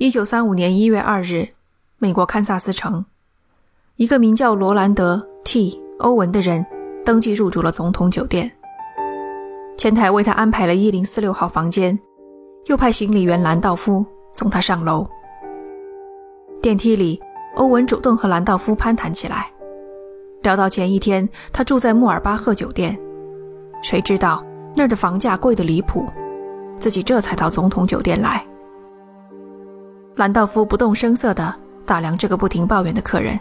一九三五年一月二日，美国堪萨斯城，一个名叫罗兰德 ·T· 欧文的人登记入住了总统酒店。前台为他安排了一零四六号房间，又派行李员兰道夫送他上楼。电梯里，欧文主动和兰道夫攀谈起来，聊到前一天他住在穆尔巴赫酒店，谁知道那儿的房价贵得离谱，自己这才到总统酒店来。兰道夫不动声色地打量这个不停抱怨的客人，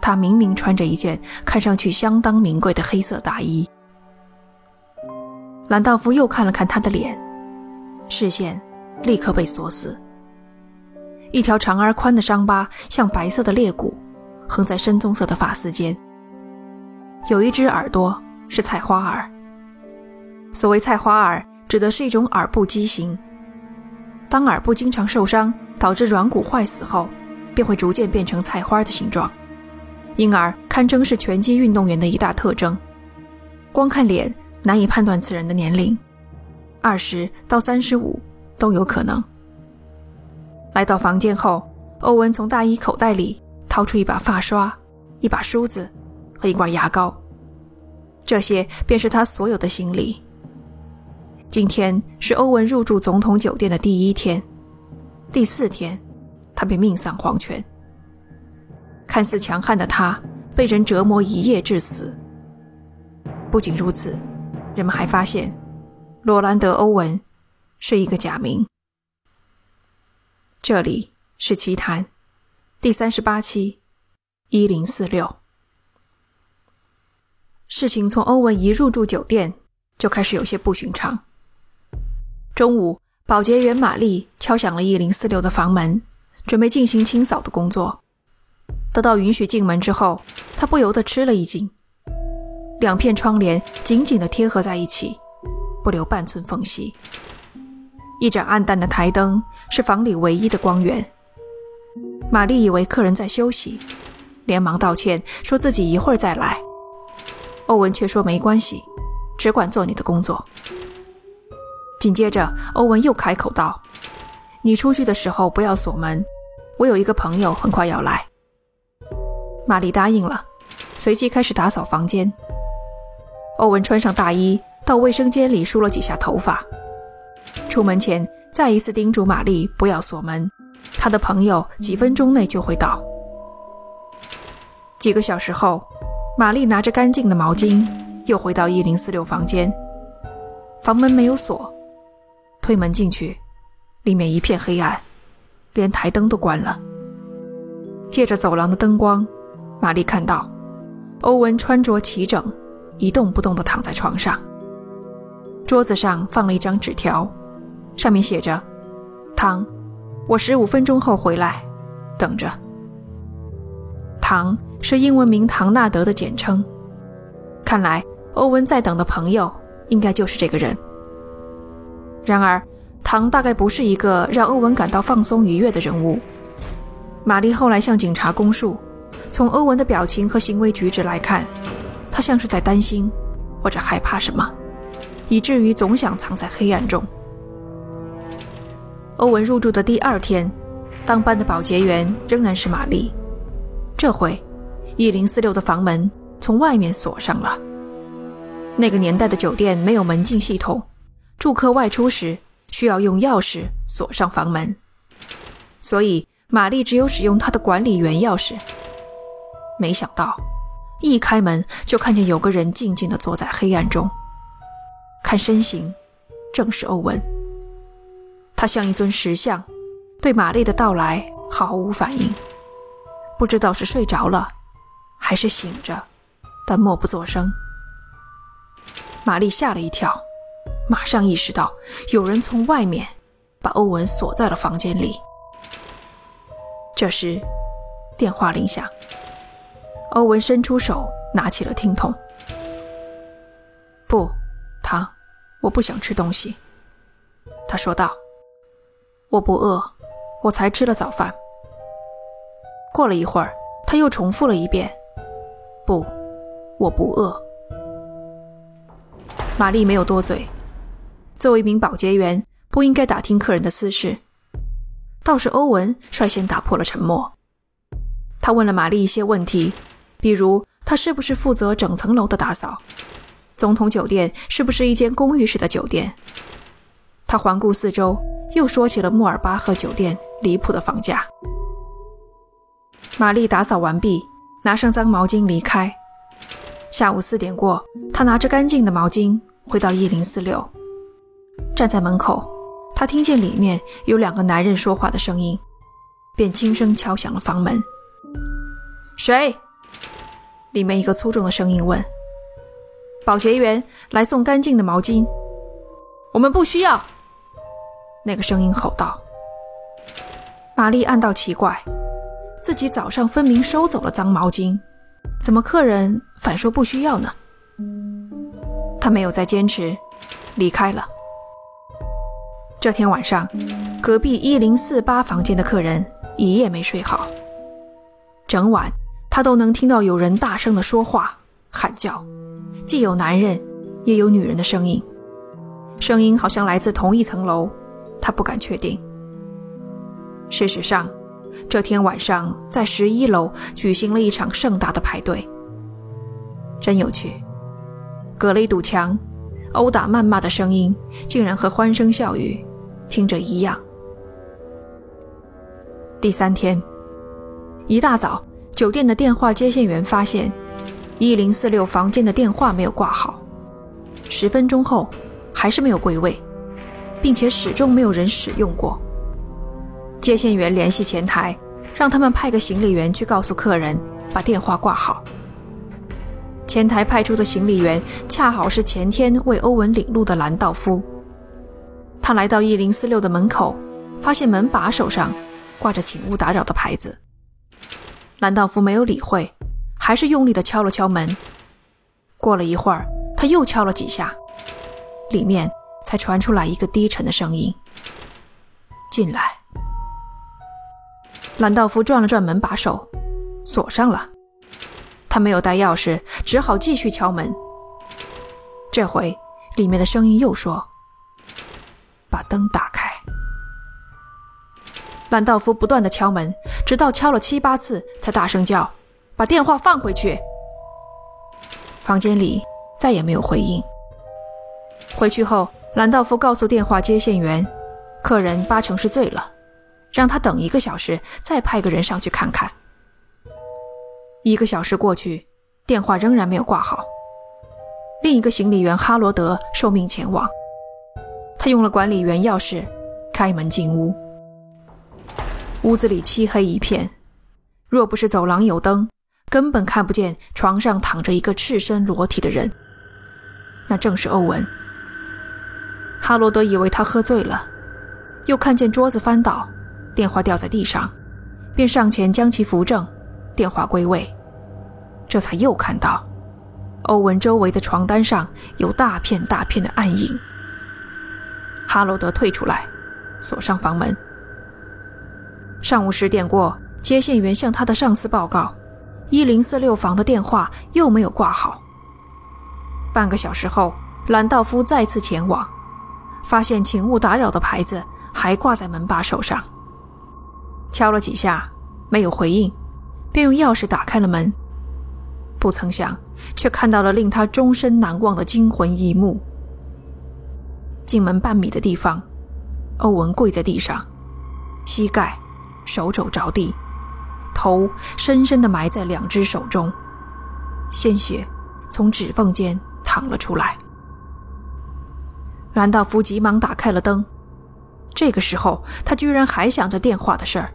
他明明穿着一件看上去相当名贵的黑色大衣。兰道夫又看了看他的脸，视线立刻被锁死。一条长而宽的伤疤，像白色的裂骨，横在深棕色的发丝间。有一只耳朵是菜花耳。所谓菜花耳，指的是一种耳部畸形。当耳部经常受伤，导致软骨坏死后，便会逐渐变成菜花的形状，因而堪称是拳击运动员的一大特征。光看脸，难以判断此人的年龄，二十到三十五都有可能。来到房间后，欧文从大衣口袋里掏出一把发刷、一把梳子和一罐牙膏，这些便是他所有的行李。今天是欧文入住总统酒店的第一天，第四天，他便命丧黄泉。看似强悍的他，被人折磨一夜致死。不仅如此，人们还发现，罗兰德·欧文是一个假名。这里是奇谈，第三十八期，一零四六。事情从欧文一入住酒店就开始有些不寻常。中午，保洁员玛丽敲响了一零四六的房门，准备进行清扫的工作。得到允许进门之后，她不由得吃了一惊，两片窗帘紧紧地贴合在一起，不留半寸缝隙。一盏暗淡的台灯是房里唯一的光源。玛丽以为客人在休息，连忙道歉，说自己一会儿再来。欧文却说没关系，只管做你的工作。紧接着，欧文又开口道：“你出去的时候不要锁门，我有一个朋友很快要来。”玛丽答应了，随即开始打扫房间。欧文穿上大衣，到卫生间里梳了几下头发。出门前，再一次叮嘱玛丽不要锁门，他的朋友几分钟内就会到。几个小时后，玛丽拿着干净的毛巾又回到一零四六房间，房门没有锁，推门进去，里面一片黑暗，连台灯都关了。借着走廊的灯光，玛丽看到欧文穿着齐整，一动不动地躺在床上，桌子上放了一张纸条。上面写着：“唐，我十五分钟后回来，等着。”唐是英文名唐纳德的简称。看来欧文在等的朋友应该就是这个人。然而，唐大概不是一个让欧文感到放松愉悦的人物。玛丽后来向警察供述，从欧文的表情和行为举止来看，他像是在担心或者害怕什么，以至于总想藏在黑暗中。欧文入住的第二天，当班的保洁员仍然是玛丽。这回，一零四六的房门从外面锁上了。那个年代的酒店没有门禁系统，住客外出时需要用钥匙锁上房门，所以玛丽只有使用她的管理员钥匙。没想到，一开门就看见有个人静静地坐在黑暗中，看身形，正是欧文。他像一尊石像，对玛丽的到来毫无反应，不知道是睡着了，还是醒着，但默不作声。玛丽吓了一跳，马上意识到有人从外面把欧文锁在了房间里。这时，电话铃响，欧文伸出手拿起了听筒。不，糖，我不想吃东西，他说道。我不饿，我才吃了早饭。过了一会儿，他又重复了一遍：“不，我不饿。”玛丽没有多嘴。作为一名保洁员，不应该打听客人的私事。倒是欧文率先打破了沉默。他问了玛丽一些问题，比如他是不是负责整层楼的打扫，总统酒店是不是一间公寓式的酒店。他环顾四周，又说起了穆尔巴赫酒店离谱的房价。玛丽打扫完毕，拿上脏毛巾离开。下午四点过，她拿着干净的毛巾回到一零四六，站在门口，他听见里面有两个男人说话的声音，便轻声敲响了房门。谁？里面一个粗重的声音问。保洁员来送干净的毛巾。我们不需要。那个声音吼道。玛丽暗道奇怪，自己早上分明收走了脏毛巾，怎么客人反说不需要呢？她没有再坚持，离开了。这天晚上，隔壁一零四八房间的客人一夜没睡好，整晚。他都能听到有人大声的说话、喊叫，既有男人，也有女人的声音，声音好像来自同一层楼，他不敢确定。事实上，这天晚上在十一楼举行了一场盛大的派对。真有趣，隔了一堵墙，殴打谩骂的声音竟然和欢声笑语听着一样。第三天一大早。酒店的电话接线员发现，一零四六房间的电话没有挂好。十分钟后，还是没有归位，并且始终没有人使用过。接线员联系前台，让他们派个行李员去告诉客人把电话挂好。前台派出的行李员恰好是前天为欧文领路的兰道夫。他来到一零四六的门口，发现门把手上挂着“请勿打扰”的牌子。兰道夫没有理会，还是用力地敲了敲门。过了一会儿，他又敲了几下，里面才传出来一个低沉的声音：“进来。”兰道夫转了转门把手，锁上了。他没有带钥匙，只好继续敲门。这回，里面的声音又说：“把灯打开。”兰道夫不断地敲门，直到敲了七八次，才大声叫：“把电话放回去。”房间里再也没有回应。回去后，兰道夫告诉电话接线员：“客人八成是醉了，让他等一个小时，再派个人上去看看。”一个小时过去，电话仍然没有挂好。另一个行李员哈罗德受命前往，他用了管理员钥匙开门进屋。屋子里漆黑一片，若不是走廊有灯，根本看不见床上躺着一个赤身裸体的人。那正是欧文。哈罗德以为他喝醉了，又看见桌子翻倒，电话掉在地上，便上前将其扶正，电话归位。这才又看到，欧文周围的床单上有大片大片的暗影。哈罗德退出来，锁上房门。上午十点过，接线员向他的上司报告，一零四六房的电话又没有挂好。半个小时后，兰道夫再次前往，发现“请勿打扰”的牌子还挂在门把手上。敲了几下，没有回应，便用钥匙打开了门。不曾想，却看到了令他终身难忘的惊魂一幕。进门半米的地方，欧文跪在地上，膝盖。手肘着地，头深深地埋在两只手中，鲜血从指缝间淌了出来。兰道夫急忙打开了灯，这个时候他居然还想着电话的事儿。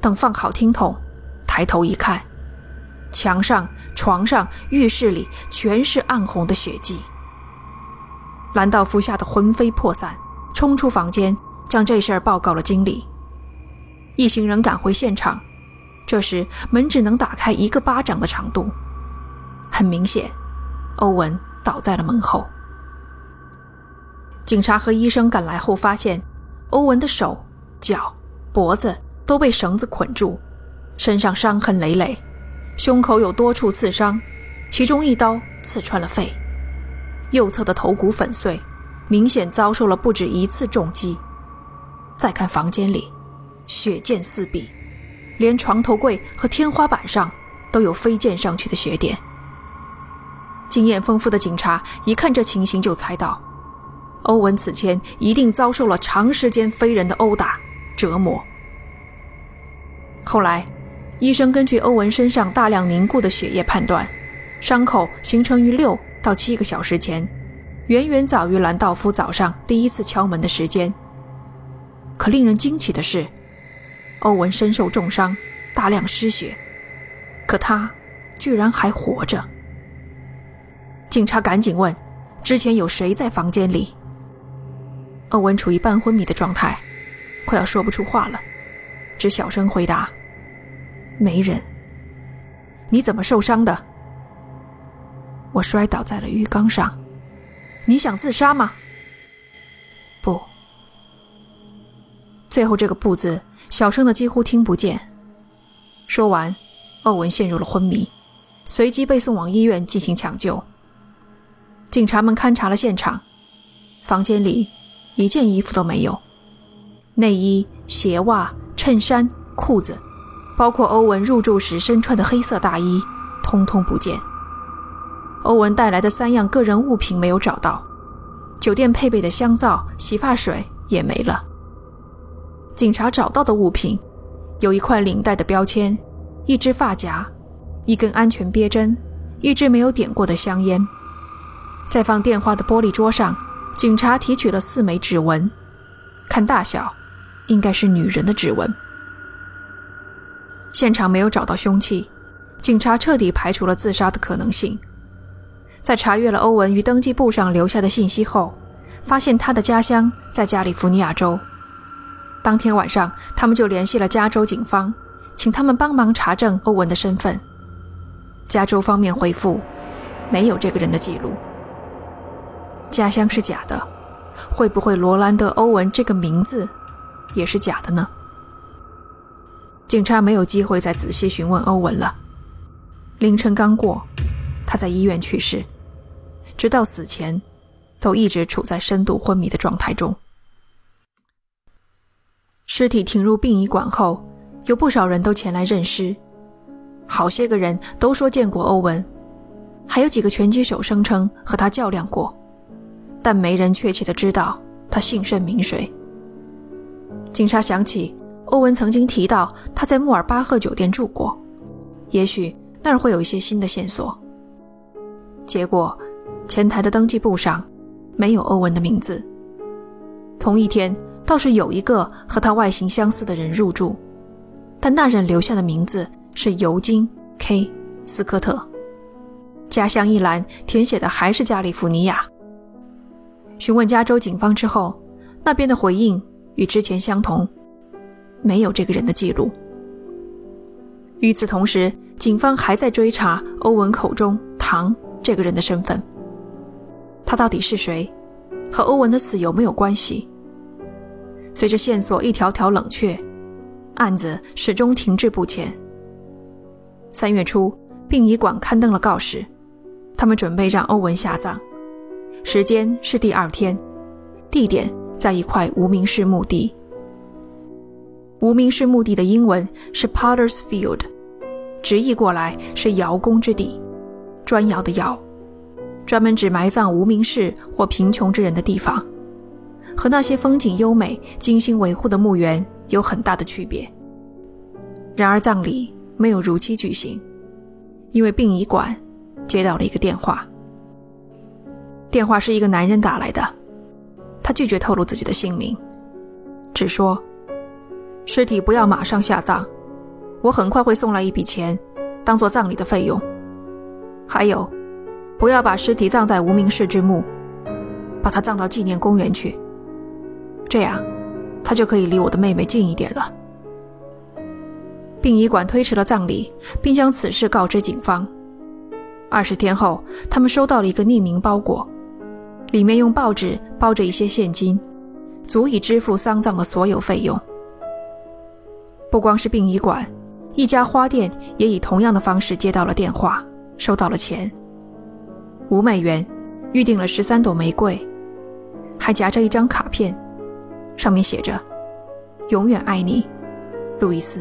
等放好听筒，抬头一看，墙上、床上、浴室里全是暗红的血迹。兰道夫吓得魂飞魄散，冲出房间，将这事儿报告了经理。一行人赶回现场，这时门只能打开一个巴掌的长度。很明显，欧文倒在了门后。警察和医生赶来后发现，欧文的手、脚、脖子都被绳子捆住，身上伤痕累累，胸口有多处刺伤，其中一刀刺穿了肺，右侧的头骨粉碎，明显遭受了不止一次重击。再看房间里。血溅四壁，连床头柜和天花板上都有飞溅上去的血点。经验丰富的警察一看这情形，就猜到欧文此前一定遭受了长时间非人的殴打折磨。后来，医生根据欧文身上大量凝固的血液判断，伤口形成于六到七个小时前，远远早于兰道夫早上第一次敲门的时间。可令人惊奇的是，欧文身受重伤，大量失血，可他居然还活着。警察赶紧问：“之前有谁在房间里？”欧文处于半昏迷的状态，快要说不出话了，只小声回答：“没人。”“你怎么受伤的？”“我摔倒在了浴缸上。”“你想自杀吗？”“不。”最后这个“不”字小声的几乎听不见。说完，欧文陷入了昏迷，随即被送往医院进行抢救。警察们勘察了现场，房间里一件衣服都没有，内衣、鞋袜、衬衫、裤子，包括欧文入住时身穿的黑色大衣，通通不见。欧文带来的三样个人物品没有找到，酒店配备的香皂、洗发水也没了。警察找到的物品有一块领带的标签，一只发夹，一根安全别针，一支没有点过的香烟。在放电话的玻璃桌上，警察提取了四枚指纹，看大小，应该是女人的指纹。现场没有找到凶器，警察彻底排除了自杀的可能性。在查阅了欧文于登记簿上留下的信息后，发现他的家乡在加利福尼亚州。当天晚上，他们就联系了加州警方，请他们帮忙查证欧文的身份。加州方面回复，没有这个人的记录。家乡是假的，会不会罗兰德·欧文这个名字也是假的呢？警察没有机会再仔细询问欧文了。凌晨刚过，他在医院去世，直到死前都一直处在深度昏迷的状态中。尸体停入殡仪馆后，有不少人都前来认尸，好些个人都说见过欧文，还有几个拳击手声称和他较量过。但没人确切的知道他姓甚名谁。警察想起欧文曾经提到他在穆尔巴赫酒店住过，也许那儿会有一些新的线索。结果，前台的登记簿上没有欧文的名字。同一天，倒是有一个和他外形相似的人入住，但那人留下的名字是尤金 ·K· 斯科特，家乡一栏填写的还是加利福尼亚。询问加州警方之后，那边的回应与之前相同，没有这个人的记录。与此同时，警方还在追查欧文口中“唐”这个人的身份。他到底是谁？和欧文的死有没有关系？随着线索一条条冷却，案子始终停滞不前。三月初，殡仪馆刊登了告示，他们准备让欧文下葬。时间是第二天，地点在一块无名氏墓地。无名氏墓地的英文是 Potter's Field，直译过来是窑工之地，砖窑的窑，专门指埋葬无名氏或贫穷之人的地方，和那些风景优美、精心维护的墓园有很大的区别。然而葬礼没有如期举行，因为殡仪馆接到了一个电话。电话是一个男人打来的，他拒绝透露自己的姓名，只说尸体不要马上下葬，我很快会送来一笔钱，当做葬礼的费用。还有，不要把尸体葬在无名氏之墓，把它葬到纪念公园去，这样他就可以离我的妹妹近一点了。殡仪馆推迟了葬礼，并将此事告知警方。二十天后，他们收到了一个匿名包裹。里面用报纸包着一些现金，足以支付丧葬的所有费用。不光是殡仪馆，一家花店也以同样的方式接到了电话，收到了钱，五美元，预定了十三朵玫瑰，还夹着一张卡片，上面写着：“永远爱你，路易斯。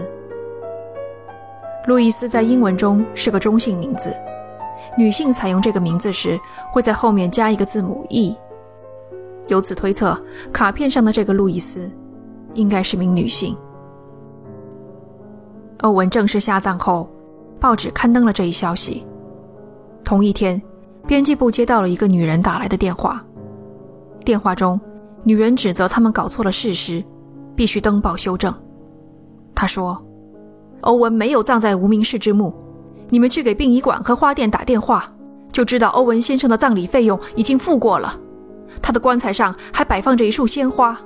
路易斯在英文中是个中性名字，女性采用这个名字时会在后面加一个字母 e。由此推测，卡片上的这个路易斯应该是名女性。欧文正式下葬后，报纸刊登了这一消息。同一天，编辑部接到了一个女人打来的电话。电话中，女人指责他们搞错了事实，必须登报修正。她说：“欧文没有葬在无名氏之墓，你们去给殡仪馆和花店打电话，就知道欧文先生的葬礼费用已经付过了。他的棺材上还摆放着一束鲜花。”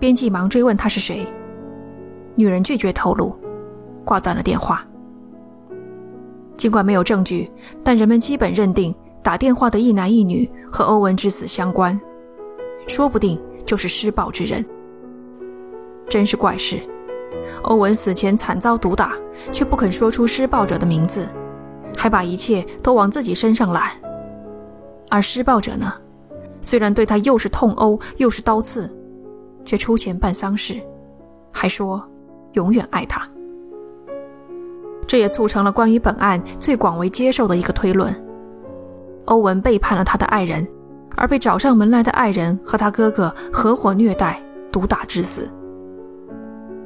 编辑忙追问他是谁。女人拒绝透露，挂断了电话。尽管没有证据，但人们基本认定打电话的一男一女和欧文之死相关，说不定就是施暴之人。真是怪事！欧文死前惨遭毒打，却不肯说出施暴者的名字，还把一切都往自己身上揽。而施暴者呢，虽然对他又是痛殴又是刀刺，却出钱办丧事，还说。永远爱他，这也促成了关于本案最广为接受的一个推论：欧文背叛了他的爱人，而被找上门来的爱人和他哥哥合伙虐待、毒打致死。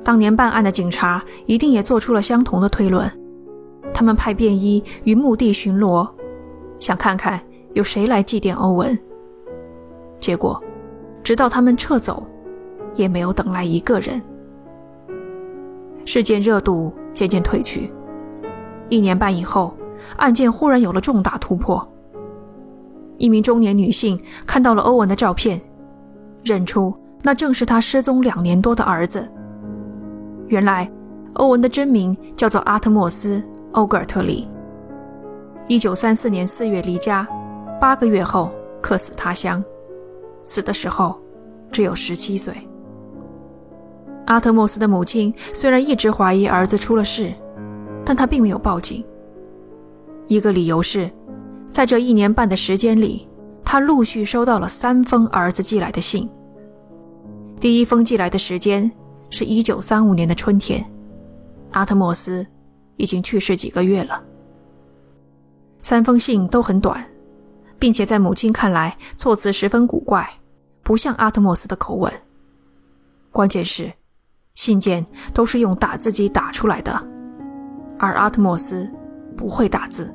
当年办案的警察一定也做出了相同的推论，他们派便衣于墓地巡逻，想看看有谁来祭奠欧文。结果，直到他们撤走，也没有等来一个人。事件热度渐渐褪去，一年半以后，案件忽然有了重大突破。一名中年女性看到了欧文的照片，认出那正是他失踪两年多的儿子。原来，欧文的真名叫做阿特莫斯·欧格尔特里。一九三四年四月离家，八个月后客死他乡，死的时候只有十七岁。阿特莫斯的母亲虽然一直怀疑儿子出了事，但他并没有报警。一个理由是，在这一年半的时间里，他陆续收到了三封儿子寄来的信。第一封寄来的时间是一九三五年的春天，阿特莫斯已经去世几个月了。三封信都很短，并且在母亲看来措辞十分古怪，不像阿特莫斯的口吻。关键是。信件都是用打字机打出来的，而阿特莫斯不会打字。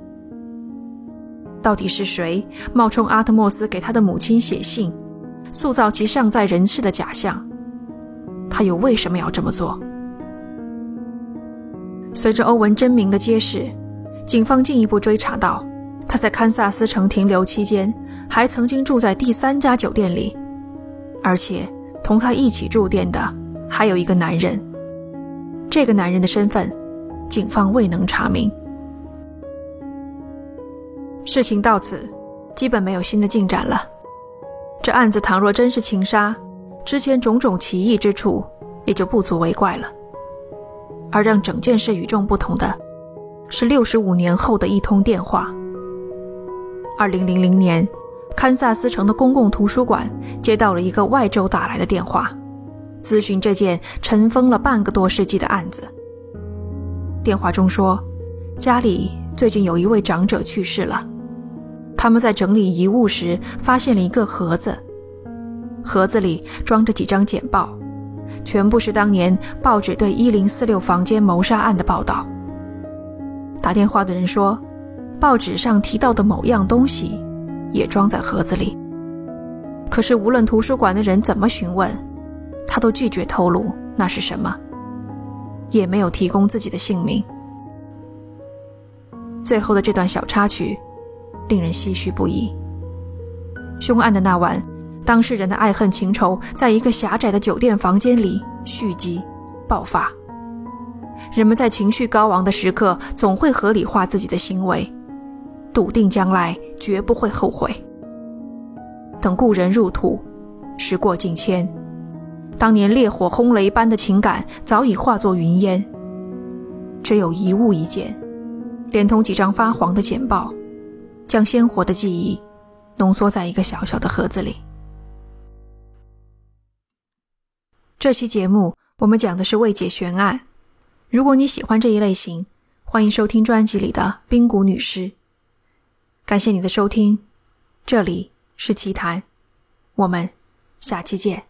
到底是谁冒充阿特莫斯给他的母亲写信，塑造其尚在人世的假象？他又为什么要这么做？随着欧文真名的揭示，警方进一步追查到，他在堪萨斯城停留期间，还曾经住在第三家酒店里，而且同他一起住店的。还有一个男人，这个男人的身份，警方未能查明。事情到此，基本没有新的进展了。这案子倘若真是情杀，之前种种奇异之处也就不足为怪了。而让整件事与众不同的，是六十五年后的一通电话。二零零零年，堪萨斯城的公共图书馆接到了一个外州打来的电话。咨询这件尘封了半个多世纪的案子。电话中说，家里最近有一位长者去世了，他们在整理遗物时发现了一个盒子，盒子里装着几张简报，全部是当年报纸对一零四六房间谋杀案的报道。打电话的人说，报纸上提到的某样东西也装在盒子里，可是无论图书馆的人怎么询问。他都拒绝透露那是什么，也没有提供自己的姓名。最后的这段小插曲，令人唏嘘不已。凶案的那晚，当事人的爱恨情仇在一个狭窄的酒店房间里蓄积、爆发。人们在情绪高昂的时刻，总会合理化自己的行为，笃定将来绝不会后悔。等故人入土，时过境迁。当年烈火轰雷般的情感早已化作云烟，只有遗物一件，连同几张发黄的简报，将鲜活的记忆浓缩在一个小小的盒子里。这期节目我们讲的是未解悬案。如果你喜欢这一类型，欢迎收听专辑里的《冰谷女尸》。感谢你的收听，这里是奇谈，我们下期见。